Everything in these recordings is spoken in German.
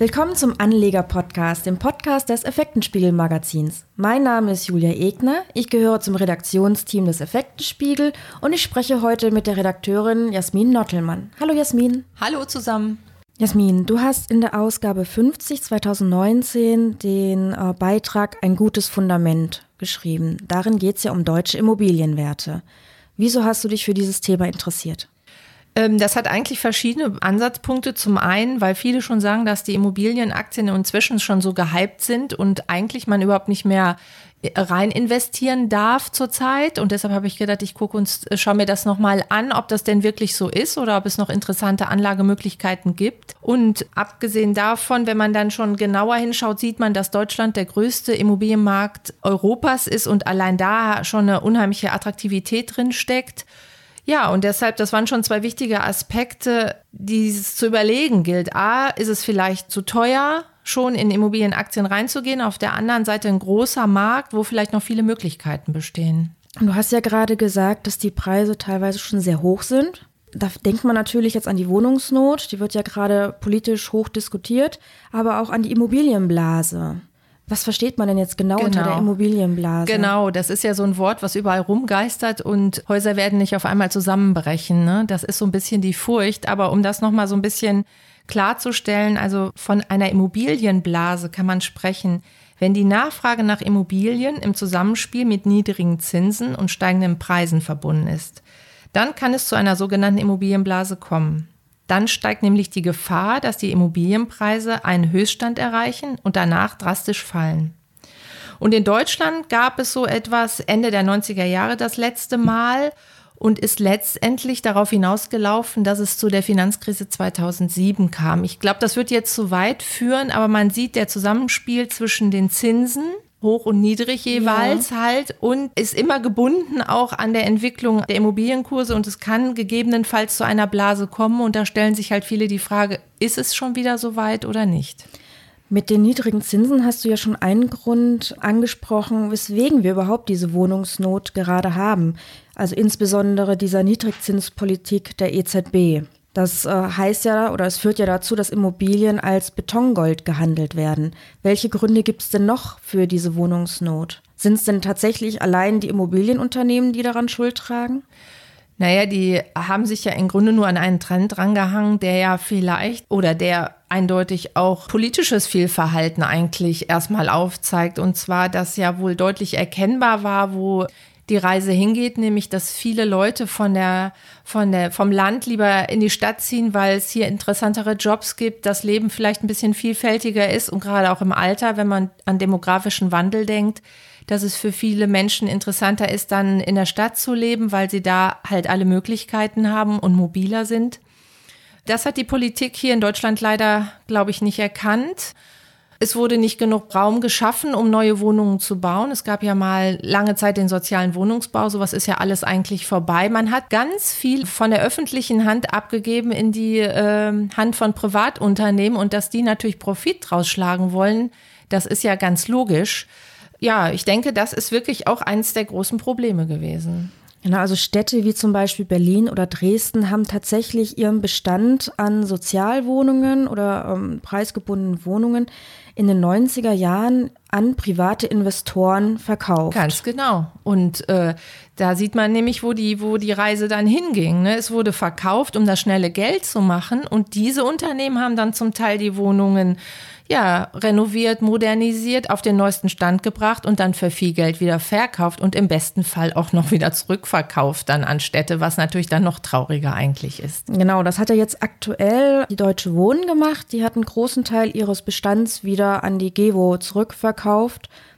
Willkommen zum Anleger-Podcast, dem Podcast des Effektenspiegel-Magazins. Mein Name ist Julia Egner, ich gehöre zum Redaktionsteam des Effektenspiegel und ich spreche heute mit der Redakteurin Jasmin Nottelmann. Hallo Jasmin. Hallo zusammen. Jasmin, du hast in der Ausgabe 50 2019 den äh, Beitrag Ein gutes Fundament geschrieben. Darin geht es ja um deutsche Immobilienwerte. Wieso hast du dich für dieses Thema interessiert? Ähm, das hat eigentlich verschiedene Ansatzpunkte. Zum einen, weil viele schon sagen, dass die Immobilienaktien inzwischen schon so gehypt sind und eigentlich man überhaupt nicht mehr äh, rein investieren darf zurzeit. Und deshalb habe ich gedacht, ich gucke uns, äh, schaue mir das nochmal an, ob das denn wirklich so ist oder ob es noch interessante Anlagemöglichkeiten gibt. Und abgesehen davon, wenn man dann schon genauer hinschaut, sieht man, dass Deutschland der größte Immobilienmarkt Europas ist und allein da schon eine unheimliche Attraktivität drin steckt. Ja, und deshalb, das waren schon zwei wichtige Aspekte, die es zu überlegen gilt. A, ist es vielleicht zu teuer, schon in Immobilienaktien reinzugehen? Auf der anderen Seite ein großer Markt, wo vielleicht noch viele Möglichkeiten bestehen. Du hast ja gerade gesagt, dass die Preise teilweise schon sehr hoch sind. Da denkt man natürlich jetzt an die Wohnungsnot, die wird ja gerade politisch hoch diskutiert, aber auch an die Immobilienblase. Was versteht man denn jetzt genau, genau, unter der genau. Immobilienblase? Genau, das ist ja so ein Wort, was überall rumgeistert und Häuser werden nicht auf einmal zusammenbrechen. Ne? Das ist so ein bisschen die Furcht. Aber um das nochmal so ein bisschen klarzustellen, also von einer Immobilienblase kann man sprechen, wenn die Nachfrage nach Immobilien im Zusammenspiel mit niedrigen Zinsen und steigenden Preisen verbunden ist. Dann kann es zu einer sogenannten Immobilienblase kommen. Dann steigt nämlich die Gefahr, dass die Immobilienpreise einen Höchststand erreichen und danach drastisch fallen. Und in Deutschland gab es so etwas Ende der 90er Jahre das letzte Mal und ist letztendlich darauf hinausgelaufen, dass es zu der Finanzkrise 2007 kam. Ich glaube, das wird jetzt zu weit führen, aber man sieht der Zusammenspiel zwischen den Zinsen hoch und niedrig jeweils ja. halt und ist immer gebunden auch an der Entwicklung der Immobilienkurse und es kann gegebenenfalls zu einer Blase kommen und da stellen sich halt viele die Frage, ist es schon wieder so weit oder nicht? Mit den niedrigen Zinsen hast du ja schon einen Grund angesprochen, weswegen wir überhaupt diese Wohnungsnot gerade haben. Also insbesondere dieser Niedrigzinspolitik der EZB. Das äh, heißt ja oder es führt ja dazu, dass Immobilien als Betongold gehandelt werden. Welche Gründe gibt es denn noch für diese Wohnungsnot? Sind es denn tatsächlich allein die Immobilienunternehmen, die daran Schuld tragen? Naja, die haben sich ja im Grunde nur an einen Trend rangehangen, der ja vielleicht oder der eindeutig auch politisches Fehlverhalten eigentlich erstmal aufzeigt. Und zwar, dass ja wohl deutlich erkennbar war, wo die Reise hingeht, nämlich dass viele Leute von der, von der, vom Land lieber in die Stadt ziehen, weil es hier interessantere Jobs gibt, das Leben vielleicht ein bisschen vielfältiger ist und gerade auch im Alter, wenn man an demografischen Wandel denkt, dass es für viele Menschen interessanter ist, dann in der Stadt zu leben, weil sie da halt alle Möglichkeiten haben und mobiler sind. Das hat die Politik hier in Deutschland leider, glaube ich, nicht erkannt. Es wurde nicht genug Raum geschaffen, um neue Wohnungen zu bauen. Es gab ja mal lange Zeit den sozialen Wohnungsbau. Sowas ist ja alles eigentlich vorbei. Man hat ganz viel von der öffentlichen Hand abgegeben in die äh, Hand von Privatunternehmen und dass die natürlich Profit draus schlagen wollen, das ist ja ganz logisch. Ja, ich denke, das ist wirklich auch eines der großen Probleme gewesen. Genau, also Städte wie zum Beispiel Berlin oder Dresden haben tatsächlich ihren Bestand an Sozialwohnungen oder ähm, preisgebundenen Wohnungen in den 90er Jahren an private Investoren verkauft. Ganz genau. Und äh, da sieht man nämlich, wo die, wo die Reise dann hinging. Ne? Es wurde verkauft, um das schnelle Geld zu machen. Und diese Unternehmen haben dann zum Teil die Wohnungen ja, renoviert, modernisiert, auf den neuesten Stand gebracht und dann für viel Geld wieder verkauft und im besten Fall auch noch wieder zurückverkauft dann an Städte, was natürlich dann noch trauriger eigentlich ist. Genau, das hat ja jetzt aktuell die Deutsche Wohnen gemacht. Die hat einen großen Teil ihres Bestands wieder an die Gewo zurückverkauft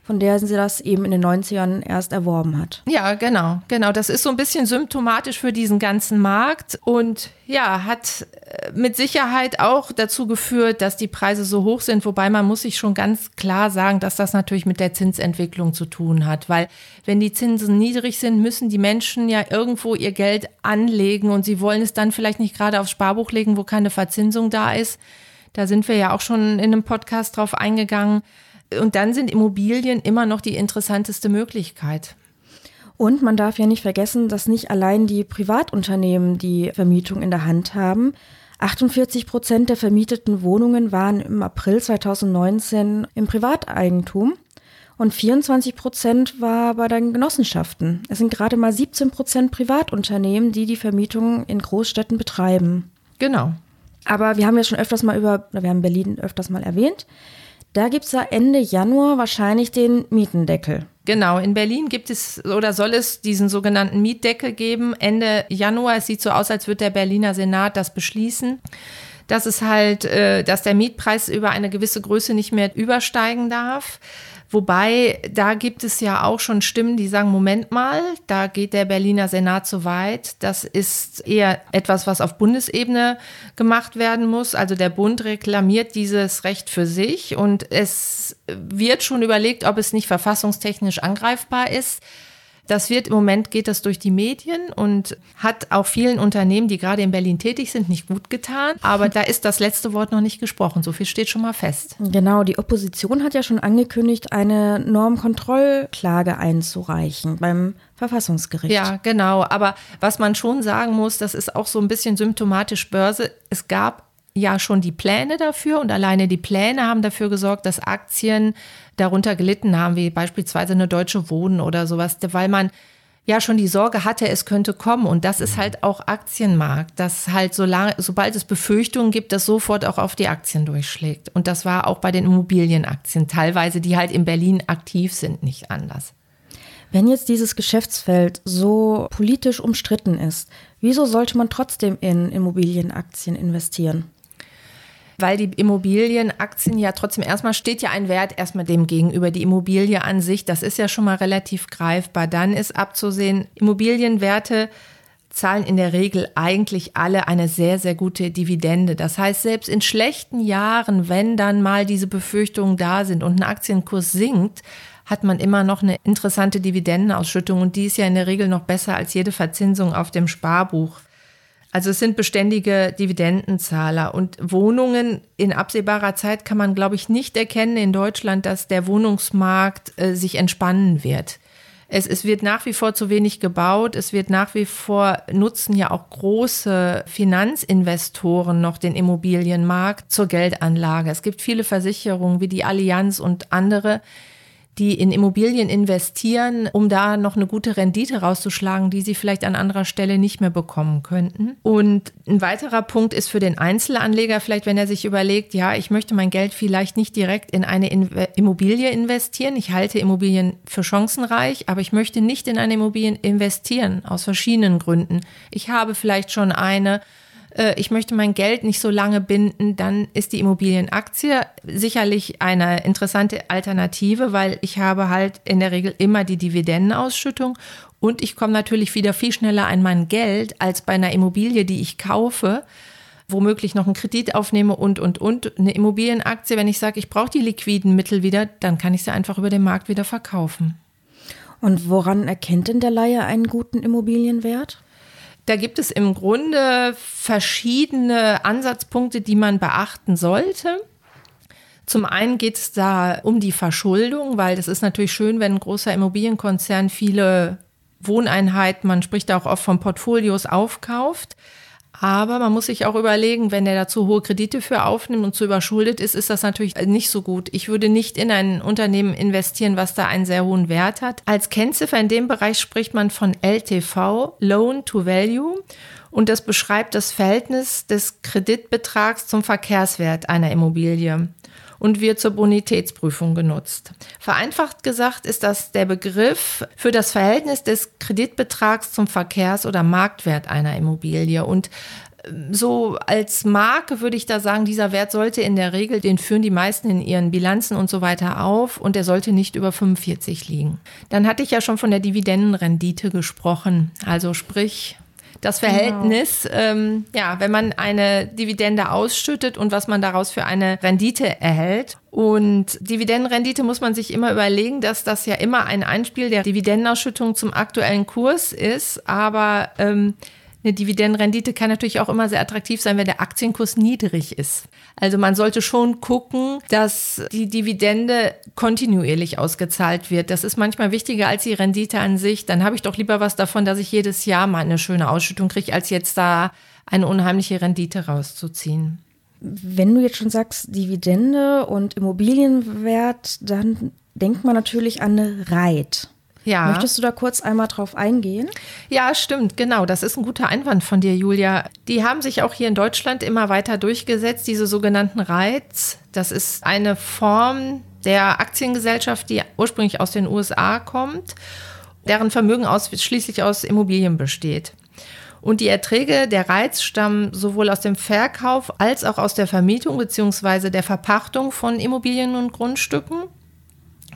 von der sie das eben in den 90ern erst erworben hat. Ja, genau, genau. Das ist so ein bisschen symptomatisch für diesen ganzen Markt und ja, hat äh, mit Sicherheit auch dazu geführt, dass die Preise so hoch sind, wobei man muss sich schon ganz klar sagen, dass das natürlich mit der Zinsentwicklung zu tun hat, weil wenn die Zinsen niedrig sind, müssen die Menschen ja irgendwo ihr Geld anlegen und sie wollen es dann vielleicht nicht gerade aufs Sparbuch legen, wo keine Verzinsung da ist. Da sind wir ja auch schon in einem Podcast drauf eingegangen. Und dann sind Immobilien immer noch die interessanteste Möglichkeit. Und man darf ja nicht vergessen, dass nicht allein die Privatunternehmen die Vermietung in der Hand haben. 48 Prozent der vermieteten Wohnungen waren im April 2019 im Privateigentum und 24 Prozent war bei den Genossenschaften. Es sind gerade mal 17 Prozent Privatunternehmen, die die Vermietung in Großstädten betreiben. Genau. Aber wir haben ja schon öfters mal über, wir haben Berlin öfters mal erwähnt. Da gibt es ja Ende Januar wahrscheinlich den Mietendeckel. Genau, in Berlin gibt es oder soll es diesen sogenannten Mietdeckel geben. Ende Januar, es sieht so aus, als würde der Berliner Senat das beschließen. Das ist halt, äh, dass der Mietpreis über eine gewisse Größe nicht mehr übersteigen darf. Wobei, da gibt es ja auch schon Stimmen, die sagen, Moment mal, da geht der Berliner Senat zu weit. Das ist eher etwas, was auf Bundesebene gemacht werden muss. Also der Bund reklamiert dieses Recht für sich und es wird schon überlegt, ob es nicht verfassungstechnisch angreifbar ist. Das wird im Moment geht das durch die Medien und hat auch vielen Unternehmen, die gerade in Berlin tätig sind, nicht gut getan. Aber da ist das letzte Wort noch nicht gesprochen. So viel steht schon mal fest. Genau, die Opposition hat ja schon angekündigt, eine Normkontrollklage einzureichen beim Verfassungsgericht. Ja, genau. Aber was man schon sagen muss, das ist auch so ein bisschen symptomatisch Börse. Es gab ja schon die Pläne dafür und alleine die Pläne haben dafür gesorgt, dass Aktien darunter gelitten haben, wie beispielsweise eine Deutsche Wohnen oder sowas, weil man ja schon die Sorge hatte, es könnte kommen. Und das ist halt auch Aktienmarkt, dass halt so lange, sobald es Befürchtungen gibt, das sofort auch auf die Aktien durchschlägt. Und das war auch bei den Immobilienaktien teilweise, die halt in Berlin aktiv sind, nicht anders. Wenn jetzt dieses Geschäftsfeld so politisch umstritten ist, wieso sollte man trotzdem in Immobilienaktien investieren? Weil die Immobilienaktien ja trotzdem erstmal steht ja ein Wert erstmal dem gegenüber. Die Immobilie an sich, das ist ja schon mal relativ greifbar. Dann ist abzusehen, Immobilienwerte zahlen in der Regel eigentlich alle eine sehr, sehr gute Dividende. Das heißt, selbst in schlechten Jahren, wenn dann mal diese Befürchtungen da sind und ein Aktienkurs sinkt, hat man immer noch eine interessante Dividendenausschüttung und die ist ja in der Regel noch besser als jede Verzinsung auf dem Sparbuch. Also es sind beständige Dividendenzahler und Wohnungen in absehbarer Zeit kann man, glaube ich, nicht erkennen in Deutschland, dass der Wohnungsmarkt äh, sich entspannen wird. Es, es wird nach wie vor zu wenig gebaut. Es wird nach wie vor nutzen ja auch große Finanzinvestoren noch den Immobilienmarkt zur Geldanlage. Es gibt viele Versicherungen wie die Allianz und andere, die in Immobilien investieren, um da noch eine gute Rendite rauszuschlagen, die sie vielleicht an anderer Stelle nicht mehr bekommen könnten. Und ein weiterer Punkt ist für den Einzelanleger vielleicht, wenn er sich überlegt, ja, ich möchte mein Geld vielleicht nicht direkt in eine Immobilie investieren. Ich halte Immobilien für chancenreich, aber ich möchte nicht in eine Immobilie investieren aus verschiedenen Gründen. Ich habe vielleicht schon eine äh, ich möchte mein Geld nicht so lange binden, dann ist die Immobilienaktie sicherlich eine interessante Alternative, weil ich habe halt in der Regel immer die Dividendenausschüttung und ich komme natürlich wieder viel schneller an mein Geld als bei einer Immobilie, die ich kaufe womöglich noch einen Kredit aufnehme und, und, und. Eine Immobilienaktie, wenn ich sage, ich brauche die liquiden Mittel wieder, dann kann ich sie einfach über den Markt wieder verkaufen. Und woran erkennt denn der Laie einen guten Immobilienwert? Da gibt es im Grunde verschiedene Ansatzpunkte, die man beachten sollte. Zum einen geht es da um die Verschuldung, weil das ist natürlich schön, wenn ein großer Immobilienkonzern viele Wohneinheiten, man spricht auch oft von Portfolios, aufkauft. Aber man muss sich auch überlegen, wenn der dazu hohe Kredite für aufnimmt und zu überschuldet ist, ist das natürlich nicht so gut. Ich würde nicht in ein Unternehmen investieren, was da einen sehr hohen Wert hat. Als Kennziffer in dem Bereich spricht man von LTV, Loan to Value. Und das beschreibt das Verhältnis des Kreditbetrags zum Verkehrswert einer Immobilie und wird zur Bonitätsprüfung genutzt. Vereinfacht gesagt ist das der Begriff für das Verhältnis des Kreditbetrags zum Verkehrs- oder Marktwert einer Immobilie. Und ähm, so als Marke würde ich da sagen, dieser Wert sollte in der Regel, den führen die meisten in ihren Bilanzen und so weiter auf und der sollte nicht über 45 liegen. Dann hatte ich ja schon von der Dividendenrendite gesprochen, also sprich das genau. Verhältnis, genau. ähm, ja, wenn man eine Dividende ausschüttet und was man daraus für eine Rendite erhält. Und Dividendenrendite muss man sich immer überlegen, dass das ja immer ein Einspiel der Dividendenausschüttung zum aktuellen Kurs ist. Aber ähm, eine Dividendenrendite kann natürlich auch immer sehr attraktiv sein, wenn der Aktienkurs niedrig ist. Also man sollte schon gucken, dass die Dividende kontinuierlich ausgezahlt wird. Das ist manchmal wichtiger als die Rendite an sich. Dann habe ich doch lieber was davon, dass ich jedes Jahr mal eine schöne Ausschüttung kriege, als jetzt da eine unheimliche Rendite rauszuziehen. Wenn du jetzt schon sagst Dividende und Immobilienwert, dann denkt man natürlich an eine Reit. Ja. Möchtest du da kurz einmal drauf eingehen? Ja, stimmt, genau. Das ist ein guter Einwand von dir, Julia. Die haben sich auch hier in Deutschland immer weiter durchgesetzt, diese sogenannten REITs. Das ist eine Form der Aktiengesellschaft, die ursprünglich aus den USA kommt, deren Vermögen ausschließlich aus Immobilien besteht. Und die Erträge der Reiz stammen sowohl aus dem Verkauf als auch aus der Vermietung bzw. der Verpachtung von Immobilien und Grundstücken.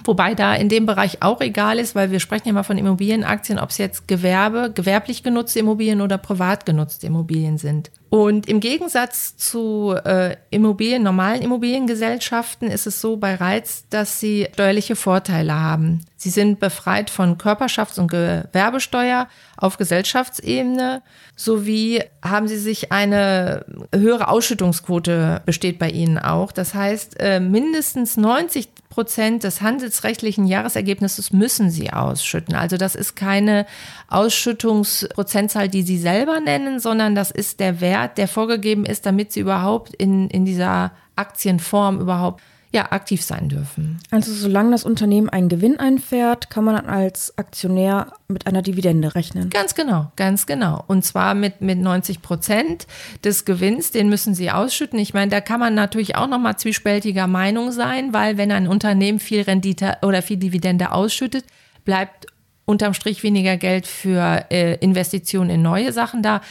Wobei da in dem Bereich auch egal ist, weil wir sprechen ja mal von Immobilienaktien, ob es jetzt Gewerbe, gewerblich genutzte Immobilien oder privat genutzte Immobilien sind. Und im Gegensatz zu äh, Immobilien, normalen Immobiliengesellschaften ist es so bei Reiz, dass sie steuerliche Vorteile haben. Sie sind befreit von Körperschafts- und Gewerbesteuer auf Gesellschaftsebene sowie haben sie sich eine höhere Ausschüttungsquote besteht bei ihnen auch. Das heißt, äh, mindestens 90 Prozent des handelsrechtlichen Jahresergebnisses müssen sie ausschütten. Also das ist keine Ausschüttungsprozentzahl, die sie selber nennen, sondern das ist der Wert, der vorgegeben ist, damit sie überhaupt in, in dieser Aktienform überhaupt ja, aktiv sein dürfen. Also solange das Unternehmen einen Gewinn einfährt, kann man als Aktionär mit einer Dividende rechnen. Ganz genau, ganz genau. Und zwar mit, mit 90 Prozent des Gewinns, den müssen sie ausschütten. Ich meine, da kann man natürlich auch nochmal zwiespältiger Meinung sein, weil wenn ein Unternehmen viel Rendite oder viel Dividende ausschüttet, bleibt unterm Strich weniger Geld für äh, Investitionen in neue Sachen da.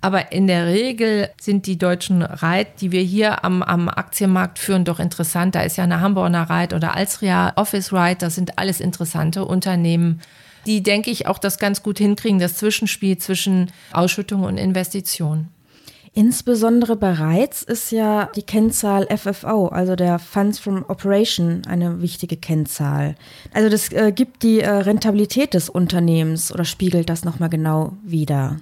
Aber in der Regel sind die deutschen Reit, die wir hier am, am Aktienmarkt führen, doch interessant. Da ist ja eine Hamburger Reit oder Alstria Office Reit. Das sind alles interessante Unternehmen, die, denke ich, auch das ganz gut hinkriegen, das Zwischenspiel zwischen Ausschüttung und Investition. Insbesondere bereits ist ja die Kennzahl FFO, also der Funds from Operation, eine wichtige Kennzahl. Also das äh, gibt die äh, Rentabilität des Unternehmens oder spiegelt das nochmal genau wider.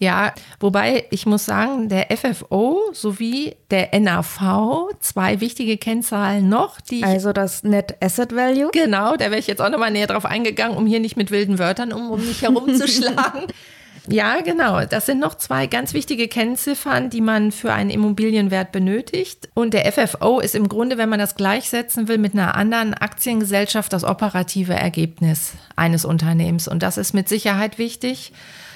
Ja, wobei ich muss sagen, der FFO sowie der NAV, zwei wichtige Kennzahlen noch, die Also das Net Asset Value? Genau, da wäre ich jetzt auch nochmal näher drauf eingegangen, um hier nicht mit wilden Wörtern um, um mich herumzuschlagen. Ja, genau. Das sind noch zwei ganz wichtige Kennziffern, die man für einen Immobilienwert benötigt. Und der FFO ist im Grunde, wenn man das gleichsetzen will, mit einer anderen Aktiengesellschaft das operative Ergebnis eines Unternehmens. Und das ist mit Sicherheit wichtig.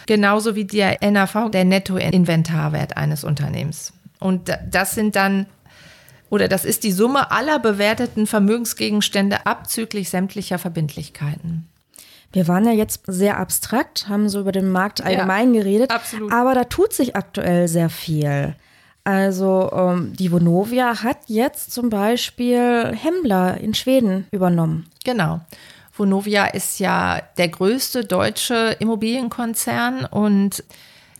Genauso wie der NAV, der Nettoinventarwert eines Unternehmens. Und das sind dann oder das ist die Summe aller bewerteten Vermögensgegenstände abzüglich sämtlicher Verbindlichkeiten. Wir waren ja jetzt sehr abstrakt, haben so über den Markt allgemein ja, geredet. Absolut. Aber da tut sich aktuell sehr viel. Also ähm, die Vonovia hat jetzt zum Beispiel Hembla in Schweden übernommen. Genau. Vonovia ist ja der größte deutsche Immobilienkonzern und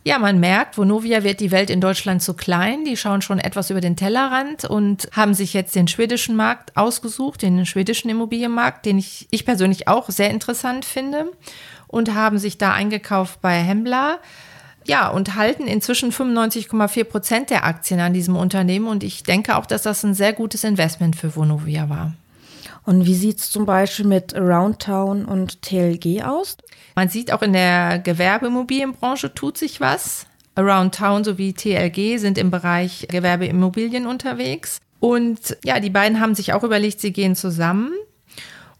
ja, man merkt, Vonovia wird die Welt in Deutschland zu klein. Die schauen schon etwas über den Tellerrand und haben sich jetzt den schwedischen Markt ausgesucht, den schwedischen Immobilienmarkt, den ich, ich persönlich auch sehr interessant finde und haben sich da eingekauft bei Hembla. Ja, und halten inzwischen 95,4 Prozent der Aktien an diesem Unternehmen. Und ich denke auch, dass das ein sehr gutes Investment für Vonovia war. Und wie sieht es zum Beispiel mit Aroundtown und TLG aus? Man sieht auch in der Gewerbeimmobilienbranche tut sich was. Aroundtown sowie TLG sind im Bereich Gewerbeimmobilien unterwegs. Und ja, die beiden haben sich auch überlegt, sie gehen zusammen.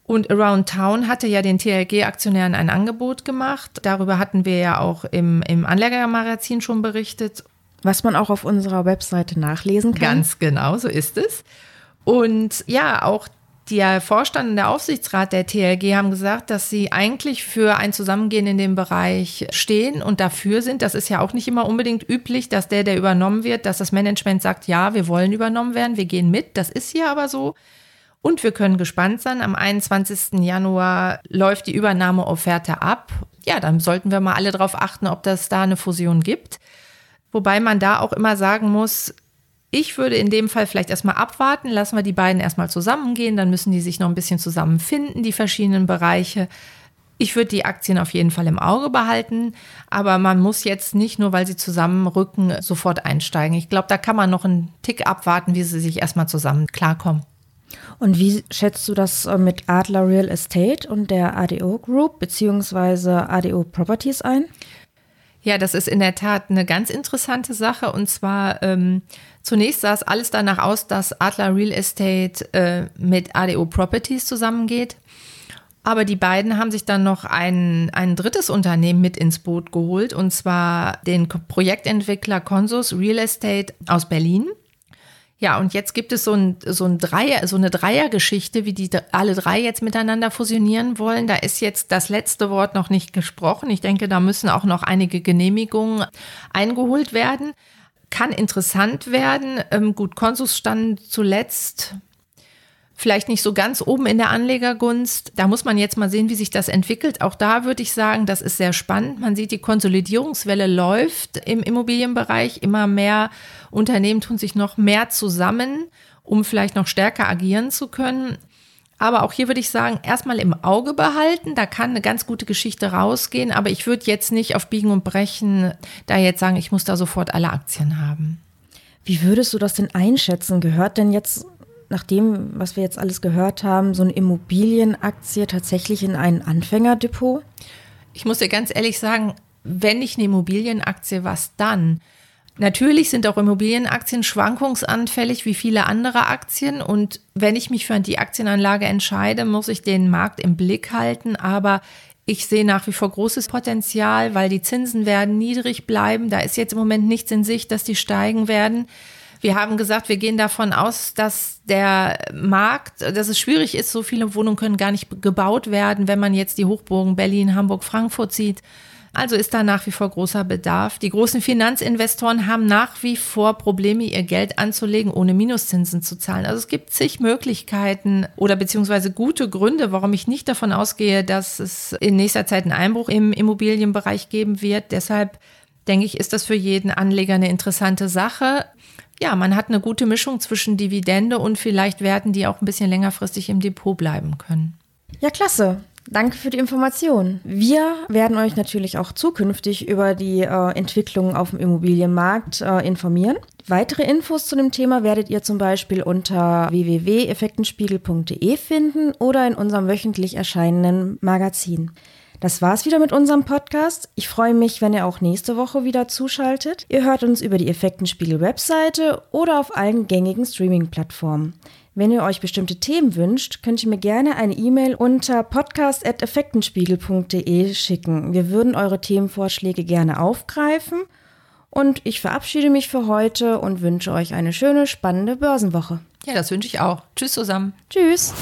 Und Around Town hatte ja den TLG-Aktionären ein Angebot gemacht. Darüber hatten wir ja auch im, im Anlegermagazin schon berichtet. Was man auch auf unserer Webseite nachlesen kann. Ganz genau, so ist es. Und ja, auch der Vorstand und der Aufsichtsrat der TLG haben gesagt, dass sie eigentlich für ein Zusammengehen in dem Bereich stehen und dafür sind. Das ist ja auch nicht immer unbedingt üblich, dass der, der übernommen wird, dass das Management sagt, ja, wir wollen übernommen werden, wir gehen mit. Das ist hier aber so. Und wir können gespannt sein. Am 21. Januar läuft die Übernahmeofferte ab. Ja, dann sollten wir mal alle darauf achten, ob das da eine Fusion gibt. Wobei man da auch immer sagen muss, ich würde in dem Fall vielleicht erstmal abwarten, lassen wir die beiden erstmal zusammengehen, dann müssen die sich noch ein bisschen zusammenfinden, die verschiedenen Bereiche. Ich würde die Aktien auf jeden Fall im Auge behalten, aber man muss jetzt nicht nur, weil sie zusammenrücken, sofort einsteigen. Ich glaube, da kann man noch einen Tick abwarten, wie sie sich erstmal zusammen klarkommen. Und wie schätzt du das äh, mit Adler Real Estate und der ADO Group bzw. ADO Properties ein? Ja, das ist in der Tat eine ganz interessante Sache. Und zwar ähm, zunächst sah es alles danach aus, dass Adler Real Estate äh, mit ADO Properties zusammengeht. Aber die beiden haben sich dann noch ein, ein drittes Unternehmen mit ins Boot geholt, und zwar den Projektentwickler Consus Real Estate aus Berlin. Ja, und jetzt gibt es so, ein, so, ein Dreier, so eine Dreiergeschichte, wie die alle drei jetzt miteinander fusionieren wollen. Da ist jetzt das letzte Wort noch nicht gesprochen. Ich denke, da müssen auch noch einige Genehmigungen eingeholt werden. Kann interessant werden. Ähm, gut, Konsus stand zuletzt vielleicht nicht so ganz oben in der Anlegergunst. Da muss man jetzt mal sehen, wie sich das entwickelt. Auch da würde ich sagen, das ist sehr spannend. Man sieht, die Konsolidierungswelle läuft im Immobilienbereich. Immer mehr Unternehmen tun sich noch mehr zusammen, um vielleicht noch stärker agieren zu können. Aber auch hier würde ich sagen, erstmal im Auge behalten. Da kann eine ganz gute Geschichte rausgehen. Aber ich würde jetzt nicht auf Biegen und Brechen da jetzt sagen, ich muss da sofort alle Aktien haben. Wie würdest du das denn einschätzen? Gehört denn jetzt nach dem, was wir jetzt alles gehört haben, so eine Immobilienaktie tatsächlich in ein Anfängerdepot? Ich muss dir ganz ehrlich sagen, wenn nicht eine Immobilienaktie, was dann? Natürlich sind auch Immobilienaktien schwankungsanfällig wie viele andere Aktien. Und wenn ich mich für die Aktienanlage entscheide, muss ich den Markt im Blick halten. Aber ich sehe nach wie vor großes Potenzial, weil die Zinsen werden niedrig bleiben. Da ist jetzt im Moment nichts in Sicht, dass die steigen werden. Wir haben gesagt, wir gehen davon aus, dass der Markt, dass es schwierig ist, so viele Wohnungen können gar nicht gebaut werden, wenn man jetzt die Hochburgen Berlin, Hamburg, Frankfurt sieht. Also ist da nach wie vor großer Bedarf. Die großen Finanzinvestoren haben nach wie vor Probleme, ihr Geld anzulegen, ohne Minuszinsen zu zahlen. Also es gibt zig Möglichkeiten oder beziehungsweise gute Gründe, warum ich nicht davon ausgehe, dass es in nächster Zeit einen Einbruch im Immobilienbereich geben wird. Deshalb denke ich, ist das für jeden Anleger eine interessante Sache ja, man hat eine gute Mischung zwischen Dividende und vielleicht Werten, die auch ein bisschen längerfristig im Depot bleiben können. Ja, klasse. Danke für die Information. Wir werden euch natürlich auch zukünftig über die äh, Entwicklung auf dem Immobilienmarkt äh, informieren. Weitere Infos zu dem Thema werdet ihr zum Beispiel unter www.effektenspiegel.de finden oder in unserem wöchentlich erscheinenden Magazin. Das war's wieder mit unserem Podcast. Ich freue mich, wenn ihr auch nächste Woche wieder zuschaltet. Ihr hört uns über die Effektenspiegel-Webseite oder auf allen gängigen Streaming-Plattformen. Wenn ihr euch bestimmte Themen wünscht, könnt ihr mir gerne eine E-Mail unter podcast.effektenspiegel.de schicken. Wir würden eure Themenvorschläge gerne aufgreifen. Und ich verabschiede mich für heute und wünsche euch eine schöne, spannende Börsenwoche. Ja, das wünsche ich auch. Tschüss zusammen. Tschüss.